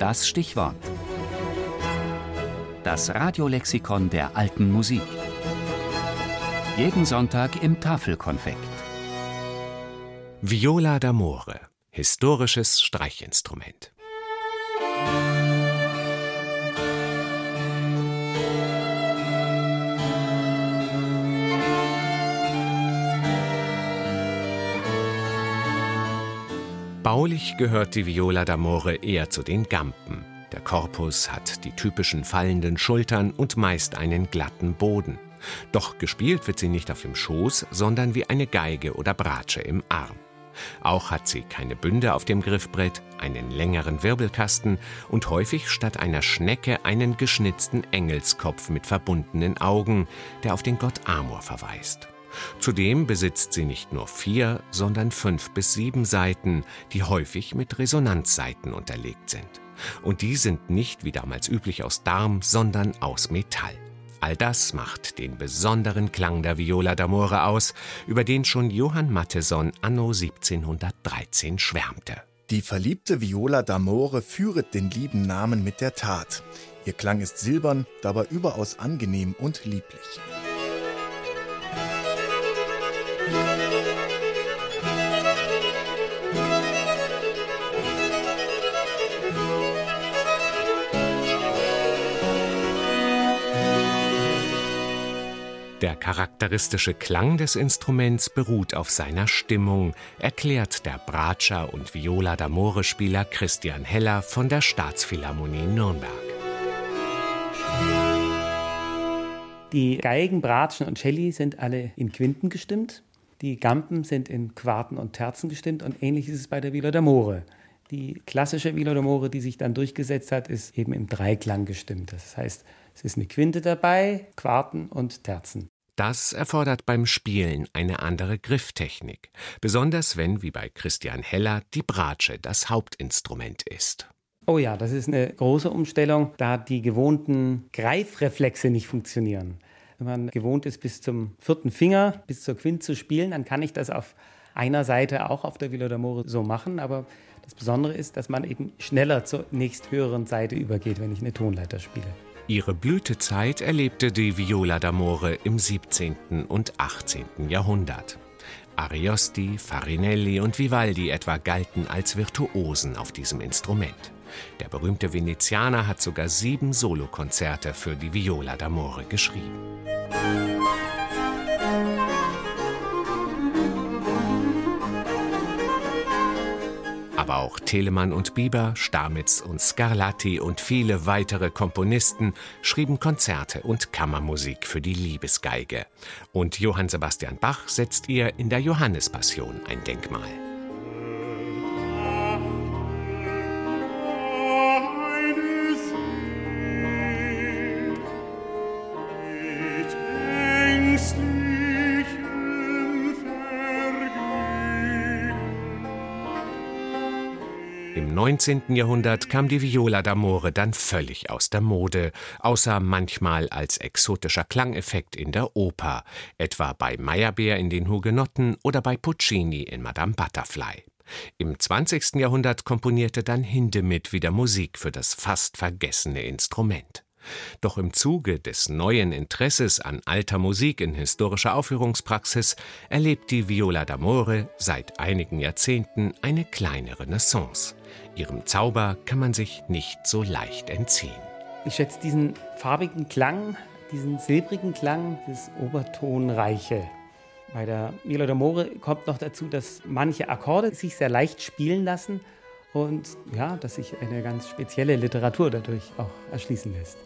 das Stichwort. Das Radiolexikon der alten Musik. Jeden Sonntag im Tafelkonfekt. Viola d'Amore, historisches Streichinstrument. Baulich gehört die Viola d'Amore eher zu den Gampen. Der Korpus hat die typischen fallenden Schultern und meist einen glatten Boden. Doch gespielt wird sie nicht auf dem Schoß, sondern wie eine Geige oder Bratsche im Arm. Auch hat sie keine Bünde auf dem Griffbrett, einen längeren Wirbelkasten und häufig statt einer Schnecke einen geschnitzten Engelskopf mit verbundenen Augen, der auf den Gott Amor verweist. Zudem besitzt sie nicht nur vier, sondern fünf bis sieben Saiten, die häufig mit Resonanzsaiten unterlegt sind. Und die sind nicht wie damals üblich aus Darm, sondern aus Metall. All das macht den besonderen Klang der Viola d'Amore aus, über den schon Johann Matheson anno 1713 schwärmte. Die verliebte Viola d'Amore führet den lieben Namen mit der Tat. Ihr Klang ist silbern, dabei überaus angenehm und lieblich. Der charakteristische Klang des Instruments beruht auf seiner Stimmung, erklärt der Bratscher und Viola d'Amore-Spieler Christian Heller von der Staatsphilharmonie Nürnberg. Die Geigen, Bratschen und Celli sind alle in Quinten gestimmt. Die Gampen sind in Quarten und Terzen gestimmt und ähnlich ist es bei der Viola d'Amore. Die klassische Viola d'Amore, die sich dann durchgesetzt hat, ist eben im Dreiklang gestimmt. Das heißt, es ist eine Quinte dabei, Quarten und Terzen. Das erfordert beim Spielen eine andere Grifftechnik, besonders wenn, wie bei Christian Heller, die Bratsche das Hauptinstrument ist. Oh ja, das ist eine große Umstellung, da die gewohnten Greifreflexe nicht funktionieren. Wenn man gewohnt ist, bis zum vierten Finger, bis zur Quinte zu spielen, dann kann ich das auf einer Seite auch auf der Villa d'Amore so machen, aber das Besondere ist, dass man eben schneller zur nächsthöheren Seite übergeht, wenn ich eine Tonleiter spiele. Ihre Blütezeit erlebte die Viola d'Amore im 17. und 18. Jahrhundert. Ariosti, Farinelli und Vivaldi etwa galten als Virtuosen auf diesem Instrument. Der berühmte Venezianer hat sogar sieben Solokonzerte für die Viola d'Amore geschrieben. Aber auch Telemann und Bieber, Stamitz und Scarlatti und viele weitere Komponisten schrieben Konzerte und Kammermusik für die Liebesgeige. Und Johann Sebastian Bach setzt ihr in der Johannespassion ein Denkmal. Im 19. Jahrhundert kam die Viola d'Amore dann völlig aus der Mode, außer manchmal als exotischer Klangeffekt in der Oper, etwa bei Meyerbeer in den Hugenotten oder bei Puccini in Madame Butterfly. Im 20. Jahrhundert komponierte dann Hindemith wieder Musik für das fast vergessene Instrument. Doch im Zuge des neuen Interesses an alter Musik in historischer Aufführungspraxis erlebt die Viola d'Amore seit einigen Jahrzehnten eine kleine Renaissance. Ihrem Zauber kann man sich nicht so leicht entziehen. Ich schätze diesen farbigen Klang, diesen silbrigen Klang, das Obertonreiche. Bei der Viola d'Amore kommt noch dazu, dass manche Akkorde sich sehr leicht spielen lassen und ja, dass sich eine ganz spezielle Literatur dadurch auch erschließen lässt.